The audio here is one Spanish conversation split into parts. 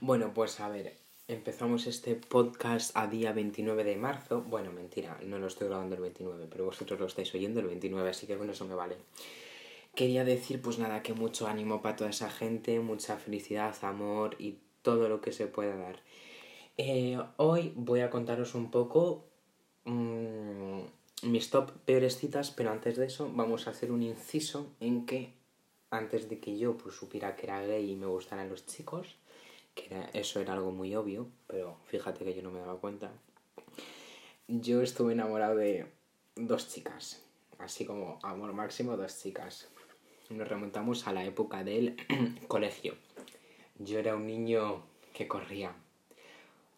Bueno, pues a ver, empezamos este podcast a día 29 de marzo. Bueno, mentira, no lo estoy grabando el 29, pero vosotros lo estáis oyendo el 29, así que bueno, eso me vale. Quería decir, pues nada, que mucho ánimo para toda esa gente, mucha felicidad, amor y todo lo que se pueda dar. Eh, hoy voy a contaros un poco mmm, mis top peores citas, pero antes de eso vamos a hacer un inciso en que antes de que yo pues, supiera que era gay y me gustaran los chicos, que era, eso era algo muy obvio, pero fíjate que yo no me daba cuenta, yo estuve enamorado de dos chicas, así como amor máximo, dos chicas. Nos remontamos a la época del colegio. Yo era un niño que corría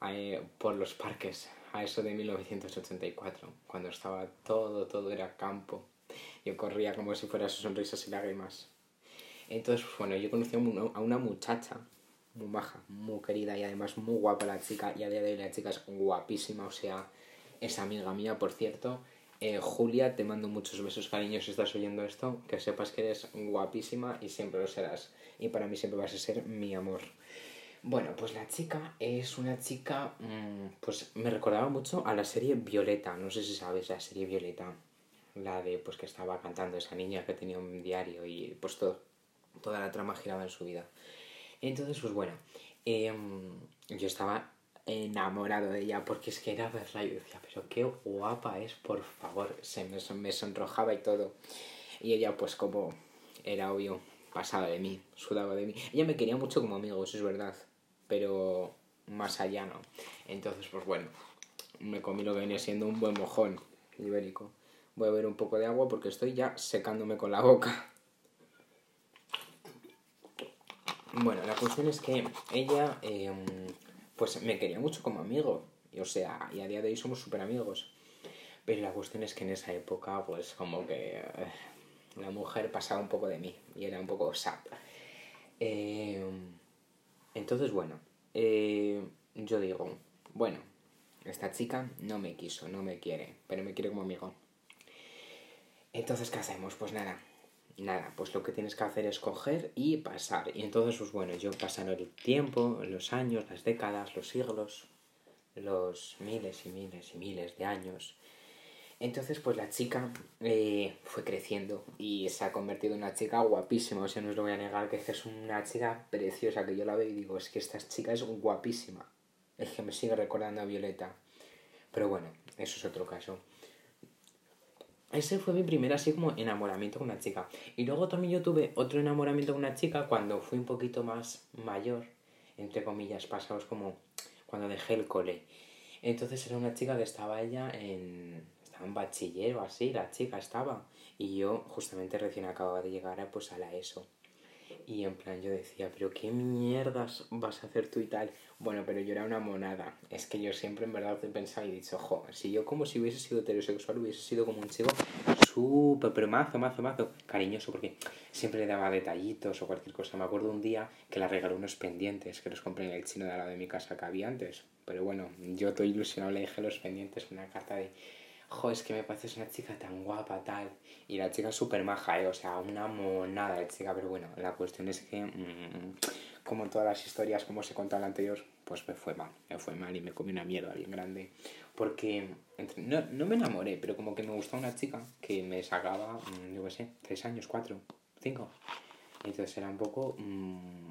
eh, por los parques a eso de 1984, cuando estaba todo, todo era campo. Yo corría como si fuera sus sonrisas y lágrimas. Entonces, bueno, yo conocí a una muchacha muy baja, muy querida y además muy guapa la chica. Y a día de hoy la chica es guapísima, o sea, es amiga mía, por cierto. Eh, Julia, te mando muchos besos, cariños, si estás oyendo esto. Que sepas que eres guapísima y siempre lo serás. Y para mí siempre vas a ser mi amor. Bueno, pues la chica es una chica, mmm, pues me recordaba mucho a la serie Violeta, no sé si sabes la serie Violeta, la de pues que estaba cantando esa niña que tenía un diario y pues todo, toda la trama giraba en su vida. Entonces, pues bueno, eh, yo estaba enamorado de ella porque es que era verdad, yo decía, pero qué guapa es, por favor, se me, me sonrojaba y todo. Y ella pues como era obvio, pasaba de mí, sudaba de mí. Ella me quería mucho como amigo, eso es verdad pero más allá no. Entonces, pues bueno, me comí lo que venía siendo un buen mojón ibérico. Voy a beber un poco de agua porque estoy ya secándome con la boca. Bueno, la cuestión es que ella, eh, pues me quería mucho como amigo. Y, o sea, y a día de hoy somos súper amigos. Pero la cuestión es que en esa época, pues como que eh, la mujer pasaba un poco de mí y era un poco sap. Eh, entonces, bueno, eh, yo digo, bueno, esta chica no me quiso, no me quiere, pero me quiere como amigo. Entonces, ¿qué hacemos? Pues nada, nada, pues lo que tienes que hacer es coger y pasar. Y entonces, pues bueno, yo pasaron el tiempo, los años, las décadas, los siglos, los miles y miles y miles de años. Entonces, pues la chica eh, fue creciendo y se ha convertido en una chica guapísima. O sea, no os lo voy a negar que es una chica preciosa, que yo la veo y digo, es que esta chica es guapísima. Es que me sigue recordando a Violeta. Pero bueno, eso es otro caso. Ese fue mi primer así como enamoramiento con una chica. Y luego también yo tuve otro enamoramiento con una chica cuando fui un poquito más mayor, entre comillas, pasados como cuando dejé el cole. Entonces era una chica que estaba ella en un bachiller o así, la chica estaba. Y yo justamente recién acababa de llegar pues a la ESO. Y en plan yo decía, pero qué mierdas vas a hacer tú y tal. Bueno, pero yo era una monada. Es que yo siempre en verdad he pensado y he dicho, jo, si yo como si hubiese sido heterosexual hubiese sido como un chico súper, pero mazo, mazo, mazo, cariñoso, porque siempre le daba detallitos o cualquier cosa. Me acuerdo un día que le regaló unos pendientes que los compré en el chino de al lado de mi casa que había antes. Pero bueno, yo estoy ilusionado le dije los pendientes una carta de jo, es que me pareces una chica tan guapa, tal. Y la chica es súper maja, ¿eh? o sea, una monada de chica, pero bueno, la cuestión es que, mmm, como todas las historias, como se contó en la anterior, pues me fue mal, me fue mal y me comí una mierda bien grande. Porque no, no, me enamoré, pero como que me gustaba una chica que me sacaba, mmm, yo qué sé, tres años, cuatro, cinco. Entonces era un poco mmm,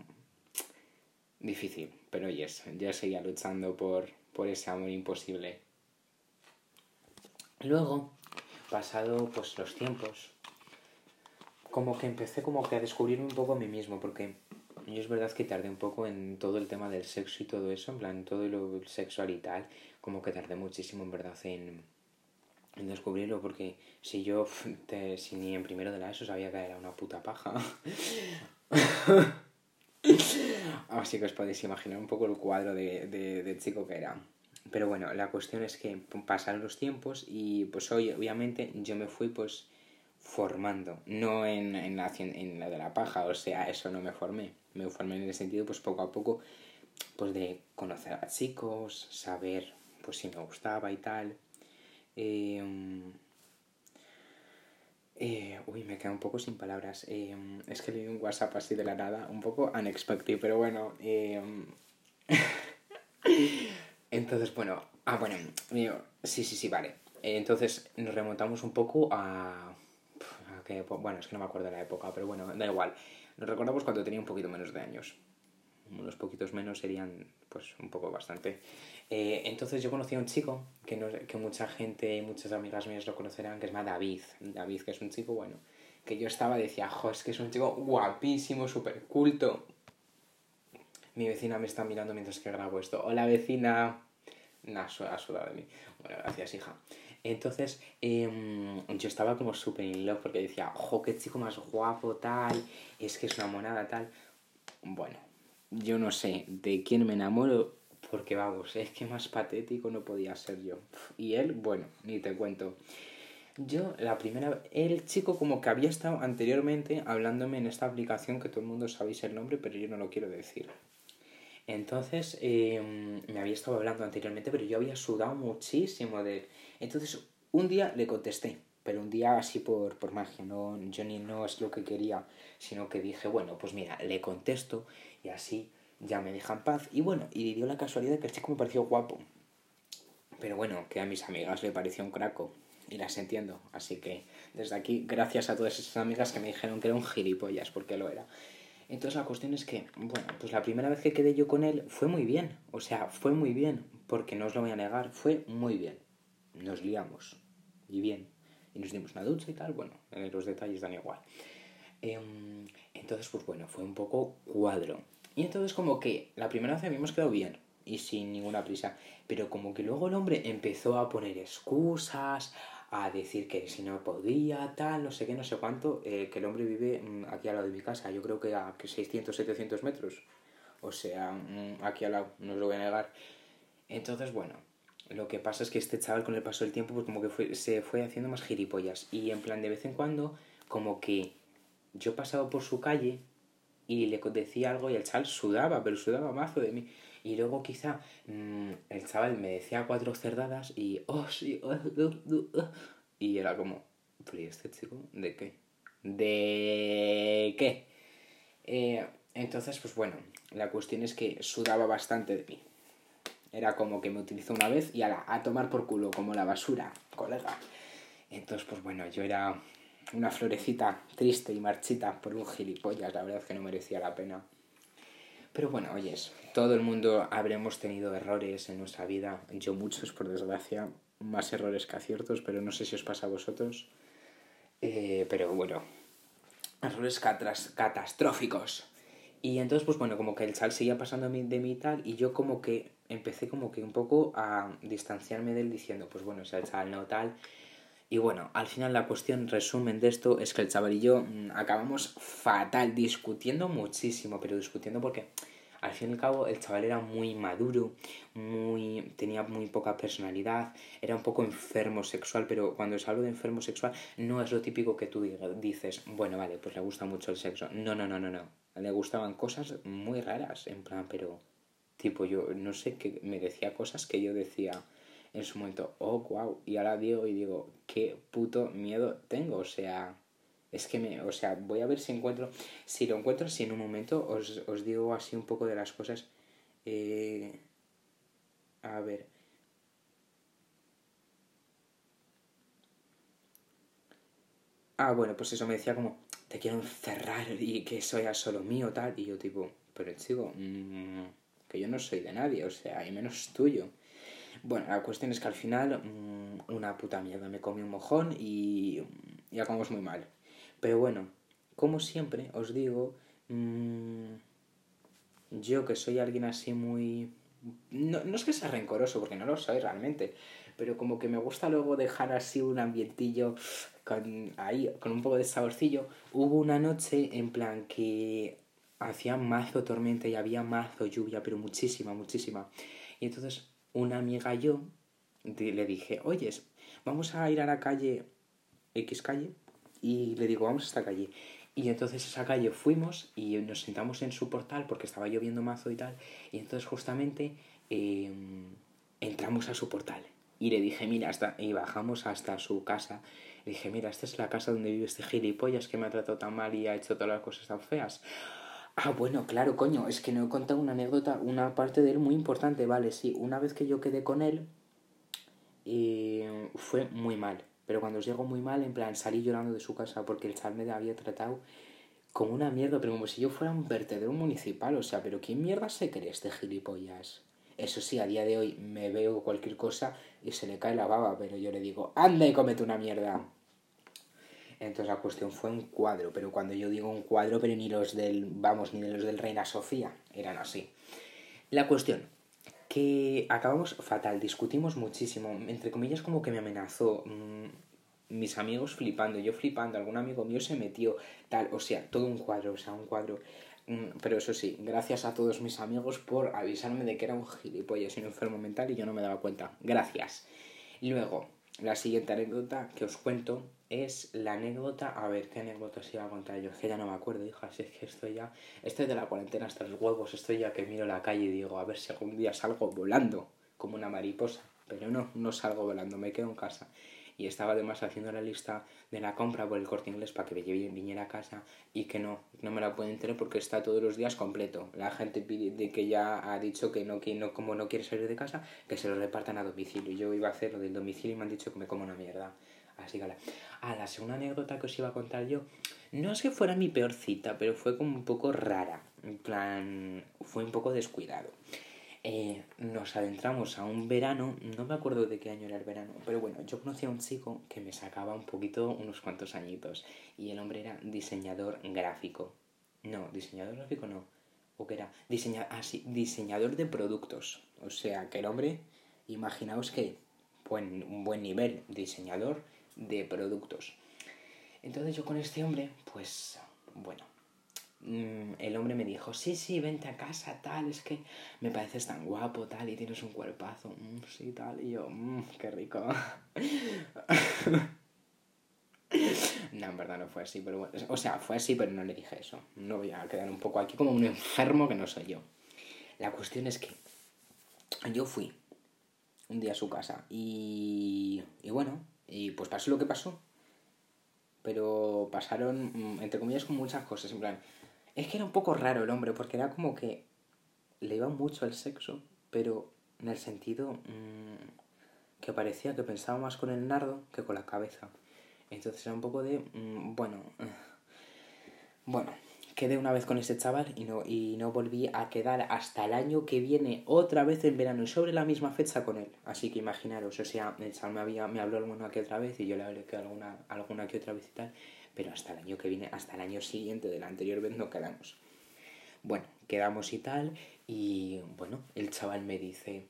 difícil, pero yes, ya seguía luchando por, por ese amor imposible. Luego, pasado pues los tiempos, como que empecé como que a descubrirme un poco a mí mismo, porque yo es verdad que tardé un poco en todo el tema del sexo y todo eso, en plan todo lo sexual y tal, como que tardé muchísimo en verdad en, descubrirlo, porque si yo, si ni en primero de la ESO sabía que era una puta paja, así que os podéis imaginar un poco el cuadro de, de chico que era. Pero bueno, la cuestión es que pasaron los tiempos y pues hoy obviamente yo me fui pues formando, no en, en, la, en la de la paja, o sea, eso no me formé, me formé en el sentido pues poco a poco pues de conocer a chicos, saber pues si me gustaba y tal. Eh, eh, uy, me quedo un poco sin palabras. Eh, es que leí un WhatsApp así de la nada, un poco unexpected, pero bueno, Entonces, bueno, ah, bueno, sí, sí, sí, vale. Entonces nos remontamos un poco a, a bueno, es que no me acuerdo de la época, pero bueno, da igual. Nos recordamos cuando tenía un poquito menos de años. Unos poquitos menos serían, pues, un poco bastante. Eh, entonces yo conocí a un chico que, no, que mucha gente y muchas amigas mías lo conocerán, que se llama David. David, que es un chico, bueno, que yo estaba, decía, jo, es que es un chico guapísimo, súper culto. Mi vecina me está mirando mientras que grabo esto. Hola, vecina. Nah, ha sudado de mí. Bueno, gracias, hija. Entonces, em, yo estaba como súper in love porque decía, ojo, qué chico más guapo, tal, es que es una monada, tal. Bueno, yo no sé de quién me enamoro porque vamos, es que más patético no podía ser yo. Y él, bueno, ni te cuento. Yo, la primera, el chico como que había estado anteriormente hablándome en esta aplicación que todo el mundo sabéis el nombre, pero yo no lo quiero decir. Entonces, em, me había estado hablando anteriormente, pero yo había sudado muchísimo de Entonces, un día le contesté, pero un día así por, por magia, no, yo ni no es lo que quería, sino que dije, bueno, pues mira, le contesto y así ya me deja en paz. Y bueno, y dio la casualidad que el chico me pareció guapo. Pero bueno, que a mis amigas le pareció un craco. Y las entiendo. Así que desde aquí, gracias a todas esas amigas que me dijeron que era un gilipollas, porque lo era. Entonces la cuestión es que, bueno, pues la primera vez que quedé yo con él fue muy bien. O sea, fue muy bien. Porque no os lo voy a negar, fue muy bien. Nos liamos. Y bien. Y nos dimos una ducha y tal. Bueno, los detalles dan igual. Em, entonces, pues bueno, fue un poco cuadro. Y entonces como que la primera vez habíamos quedado bien y sin ninguna prisa. Pero como que luego el hombre empezó a poner excusas, a decir que si no podía, tal, no sé qué, no sé cuánto, eh, que el hombre vive mm, aquí al lado de mi casa, yo creo que a 600, 700 metros. O sea, mm, aquí al lado, no os lo voy a negar. Entonces, bueno, lo que pasa es que este chaval con el paso del tiempo, pues como que fue, se fue haciendo más gilipollas. Y en plan, de vez en cuando, como que yo pasaba por su calle y le decía algo y el chaval sudaba, pero sudaba mazo de mí. Y luego quizá mmm, el chaval me decía cuatro cerdadas y, oh, sí, oh, y era como, pero ¿y este chico? ¿De qué? ¿De qué? Eh, entonces, pues bueno, la cuestión es que sudaba bastante de mí. Era como que me utilizó una vez y a, a tomar por culo, como la basura, colega. Entonces, pues bueno, yo era una florecita triste y marchita por un gilipollas, la verdad es que no merecía la pena. Pero bueno, oyes, todo el mundo habremos tenido errores en nuestra vida, yo muchos por desgracia, más errores que aciertos, pero no sé si os pasa a vosotros. Eh, pero bueno, errores catastróficos. Y entonces, pues bueno, como que el chal seguía pasando de mí y tal, y yo como que empecé como que un poco a distanciarme de él diciendo, pues bueno, o sea, el chal no tal. Y bueno, al final la cuestión, resumen de esto, es que el chaval y yo mm, acabamos fatal, discutiendo muchísimo, pero discutiendo porque al fin y al cabo el chaval era muy maduro, muy tenía muy poca personalidad, era un poco enfermo sexual, pero cuando os hablo de enfermo sexual no es lo típico que tú dices, bueno, vale, pues le gusta mucho el sexo. No, no, no, no, no. Le gustaban cosas muy raras, en plan, pero tipo yo no sé que me decía cosas que yo decía en su momento, oh, wow, y ahora digo y digo, qué puto miedo tengo, o sea, es que me, o sea, voy a ver si encuentro, si lo encuentro así en un momento, os, os digo así un poco de las cosas, eh, a ver, Ah, bueno, pues eso me decía como, te quiero encerrar y que soy solo mío, tal. Y yo tipo, pero chico, mmm, que yo no soy de nadie, o sea, y menos tuyo. Bueno, la cuestión es que al final mmm, una puta mierda, me comí un mojón y, y acabamos muy mal. Pero bueno, como siempre os digo, mmm, yo que soy alguien así muy... No, no es que sea rencoroso, porque no lo soy realmente, pero como que me gusta luego dejar así un ambientillo con, ahí, con un poco de saborcillo. Hubo una noche en plan que hacía mazo tormenta y había mazo lluvia, pero muchísima, muchísima. Y entonces una amiga yo le dije, oyes, vamos a ir a la calle X calle y le digo, vamos a esta calle. Y entonces a esa calle fuimos y nos sentamos en su portal porque estaba lloviendo mazo y tal. Y entonces justamente em, entramos a su portal. Y le dije, mira, hasta... y bajamos hasta su casa. Le dije, mira, esta es la casa donde vive este gilipollas que me ha tratado tan mal y ha hecho todas las cosas tan feas. Ah, bueno, claro, coño, es que no he contado una anécdota, una parte de él muy importante, vale, sí. Una vez que yo quedé con él, eh, fue muy mal. Pero cuando os muy mal, en plan, salí llorando de su casa porque el chal me había tratado como una mierda, pero como si yo fuera un vertedero municipal, o sea, pero ¿quién mierda se cree este gilipollas? Eso sí, a día de hoy me veo cualquier cosa y se le cae la baba, pero yo le digo, anda y comete una mierda. Entonces la cuestión fue un cuadro, pero cuando yo digo un cuadro, pero ni los del, vamos, ni los del Reina Sofía, eran así. La cuestión, que acabamos fatal, discutimos muchísimo, entre comillas como que me amenazó, mm, mis amigos flipando, yo flipando, algún amigo mío se metió, tal, o sea, todo un cuadro, o sea, un cuadro Mm, pero eso sí, gracias a todos mis amigos por avisarme de que era un gilipollas y un enfermo mental y yo no me daba cuenta. Gracias. Luego, la siguiente anécdota que os cuento es la anécdota. A ver, ¿qué anécdota os iba a contar yo? Es que ya no me acuerdo, hija. es que estoy ya. Estoy de la cuarentena hasta los huevos. Estoy ya que miro la calle y digo, a ver si algún día salgo volando como una mariposa. Pero no, no salgo volando, me quedo en casa y estaba además haciendo la lista de la compra por el corte inglés para que me viniera a casa y que no, no me la pueden tener porque está todos los días completo. La gente pide de que ya ha dicho que no, que no, como no quiere salir de casa, que se lo repartan a domicilio. Yo iba a hacer lo del domicilio y me han dicho que me como una mierda. Así que la... Ah, la segunda anécdota que os iba a contar yo, no es que fuera mi peor cita, pero fue como un poco rara. En plan, fue un poco descuidado. Eh, nos adentramos a un verano, no me acuerdo de qué año era el verano, pero bueno, yo conocí a un chico que me sacaba un poquito, unos cuantos añitos, y el hombre era diseñador gráfico. No, diseñador gráfico no, o que era diseña ah, diseñador de productos. O sea, que el hombre, imaginaos que buen, un buen nivel, diseñador de productos. Entonces yo con este hombre, pues bueno, Mm, el hombre me dijo, sí, sí, vente a casa, tal, es que me pareces tan guapo, tal, y tienes un cuerpazo, mm, sí, tal, y yo, mmm, qué rico. no, en verdad no fue así, pero bueno, o sea, fue así, pero no le dije eso. No voy a quedar un poco aquí como un enfermo que no soy yo. La cuestión es que yo fui un día a su casa y, y bueno, y pues pasó lo que pasó. Pero pasaron, mm, entre comillas, con muchas cosas. En plan, es que era un poco raro el hombre, porque era como que le iba mucho al sexo, pero en el sentido mm, que parecía que pensaba más con el nardo que con la cabeza. Entonces era un poco de, mm, bueno, bueno, quedé una vez con ese chaval y no, y no volví a quedar hasta el año que viene otra vez en verano y sobre la misma fecha con él. Así que imaginaros, o sea, el chaval me, había, me habló alguna que otra vez y yo le hablé que alguna, alguna que otra vez y tal pero hasta el año que viene, hasta el año siguiente de la anterior vez no quedamos. Bueno, quedamos y tal, y bueno, el chaval me dice,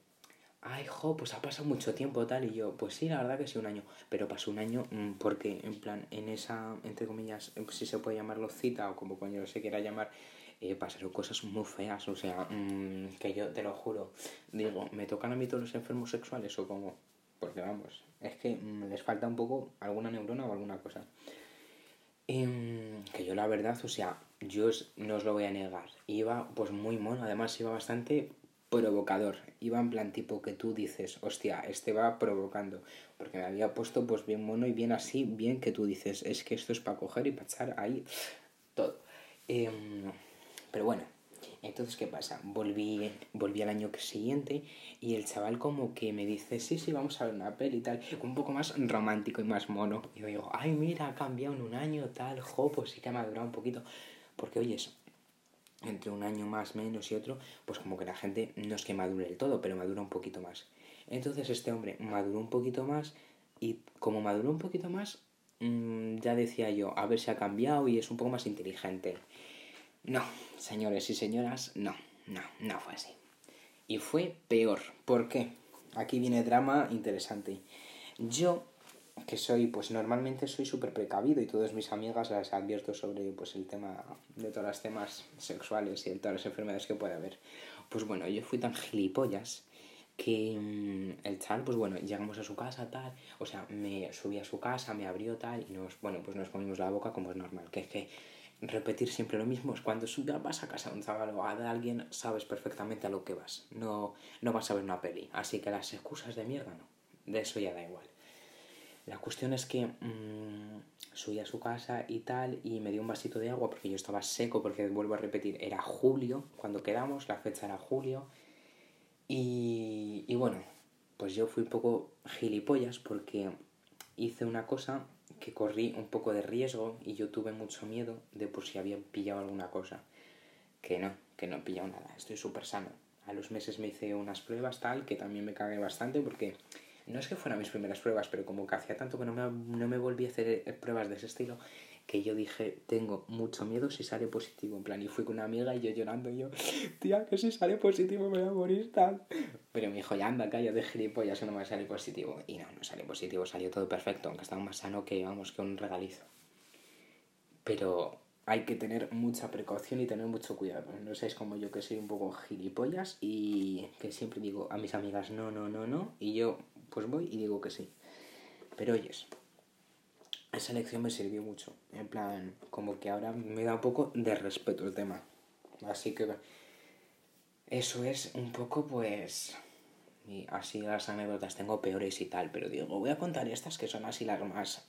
ay, jo, pues ha pasado mucho tiempo tal, y yo, pues sí, la verdad que sí, un año, pero pasó un año mm, porque, en plan, en esa, entre comillas, si se puede llamarlo cita o como coño se quiera llamar, eh, pasaron cosas muy feas, o sea, mm, que yo te lo juro, digo, ¿me tocan a mí todos los enfermos sexuales o cómo? Porque vamos, es que mm, les falta un poco alguna neurona o alguna cosa. Em, que yo la verdad, o sea, yo no os lo voy a negar. Iba pues muy mono, además iba bastante provocador. Iba en plan tipo que tú dices, hostia, este va provocando. Porque me había puesto pues bien mono y bien así, bien que tú dices, es que esto es para coger y para echar ahí todo. Em, pero bueno, entonces, ¿qué pasa? Volví, volví al año siguiente y el chaval como que me dice, sí, sí, vamos a ver una peli y tal, un poco más romántico y más mono. Y yo digo, ay, mira, ha cambiado en un año, tal, jo, pues sí que ha madurado un poquito. Porque, oye, eso, entre un año más, menos y otro, pues como que la gente no es que madure del todo, pero madura un poquito más. Entonces este hombre maduró un poquito más y como maduró un poquito más, mm, ya decía yo, a ver si ha cambiado y es un poco más inteligente. No, señores y señoras, no, no, no fue así. Y fue peor. ¿Por qué? Aquí viene drama interesante. Yo, que soy, pues normalmente soy súper precavido y todas mis amigas las advierto sobre pues el tema de todos los temas sexuales y de todas las enfermedades que puede haber. Pues bueno, yo fui tan gilipollas que mm, el chaval, pues bueno, llegamos a su casa, tal, o sea, me subí a su casa, me abrió tal, y nos, bueno, pues nos comimos la boca como es normal, que es que repetir siempre lo mismo es cuando vas a casa de un chaval o a de alguien, sabes perfectamente a lo que vas. No, no vas a ver una peli. Así que las excusas de mierda no. De eso ya da igual. La cuestión es que mm, subí a su casa y tal, y me dio un vasito de agua porque yo estaba seco, porque vuelvo a repetir, era julio, cuando quedamos, la fecha era julio. Y, y bueno, pues yo fui un poco gilipollas porque hice una cosa que corrí un poco de riesgo y yo tuve mucho miedo de por si había pillado alguna cosa. Que no, que no he pillado nada, estoy súper sano. A los meses me hice unas pruebas tal, que también me cagué bastante porque no es que fueran mis primeras pruebas, pero como que hacía tanto que no me, no me volví a hacer pruebas de ese estilo, que yo dije, tengo mucho miedo si sale positivo. En plan, y fui con una amiga y yo llorando, y yo, tía, que si sale positivo me voy a morir tal. Pero me dijo, ya anda, calla de gilipollas que no me va a salir positivo. Y no, no salió positivo, salió todo perfecto, aunque estaba más sano que, vamos, que un regalizo. Pero hay que tener mucha precaución y tener mucho cuidado. No seáis como yo que soy un poco gilipollas y que siempre digo a mis amigas no, no, no, no. Y yo pues voy y digo que sí. Pero oyes, esa lección me sirvió mucho. En plan, como que ahora me da un poco de respeto el tema. Así que eso es un poco pues... Y así las anécdotas tengo peores y tal, pero digo, voy a contar estas que son así las más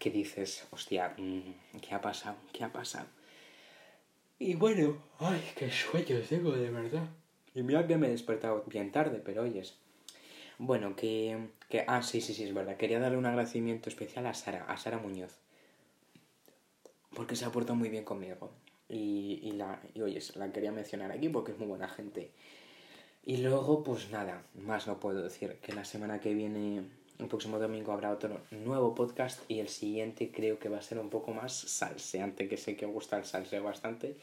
que dices, hostia, mm, ¿qué ha pasado? ¿Qué ha pasado? Y bueno, ay, qué sueño tengo de verdad. Y mira que me he despertado bien tarde, pero oyes. Bueno, que, que... Ah, sí, sí, sí, es verdad. Quería darle un agradecimiento especial a Sara, a Sara Muñoz. Porque se ha portado muy bien conmigo. Y, y, la, y oyes, la quería mencionar aquí porque es muy buena gente. Y luego, pues nada, más no puedo decir. Que la semana que viene el próximo domingo habrá otro nuevo podcast y el siguiente creo que va a ser un poco más salseante, que sé que gusta el salseo bastante.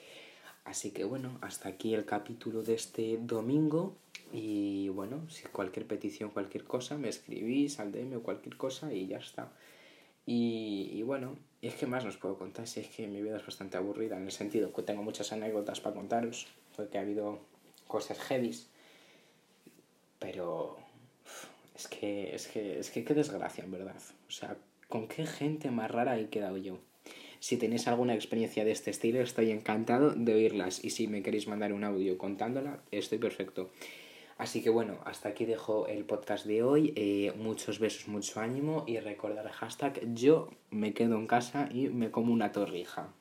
Así que bueno, hasta aquí el capítulo de este domingo. Y bueno, si cualquier petición, cualquier cosa, me escribís al DM o cualquier cosa y ya está. Y, y bueno, es que más os puedo contar, si es que mi vida es bastante aburrida en el sentido que tengo muchas anécdotas para contaros, porque ha habido cosas heavies. Pero es que, es que, es que qué desgracia, en verdad. O sea, ¿con qué gente más rara he quedado yo? Si tenéis alguna experiencia de este estilo, estoy encantado de oírlas. Y si me queréis mandar un audio contándola, estoy perfecto. Así que bueno, hasta aquí dejo el podcast de hoy. Eh, muchos besos, mucho ánimo y recordar el hashtag yo me quedo en casa y me como una torrija.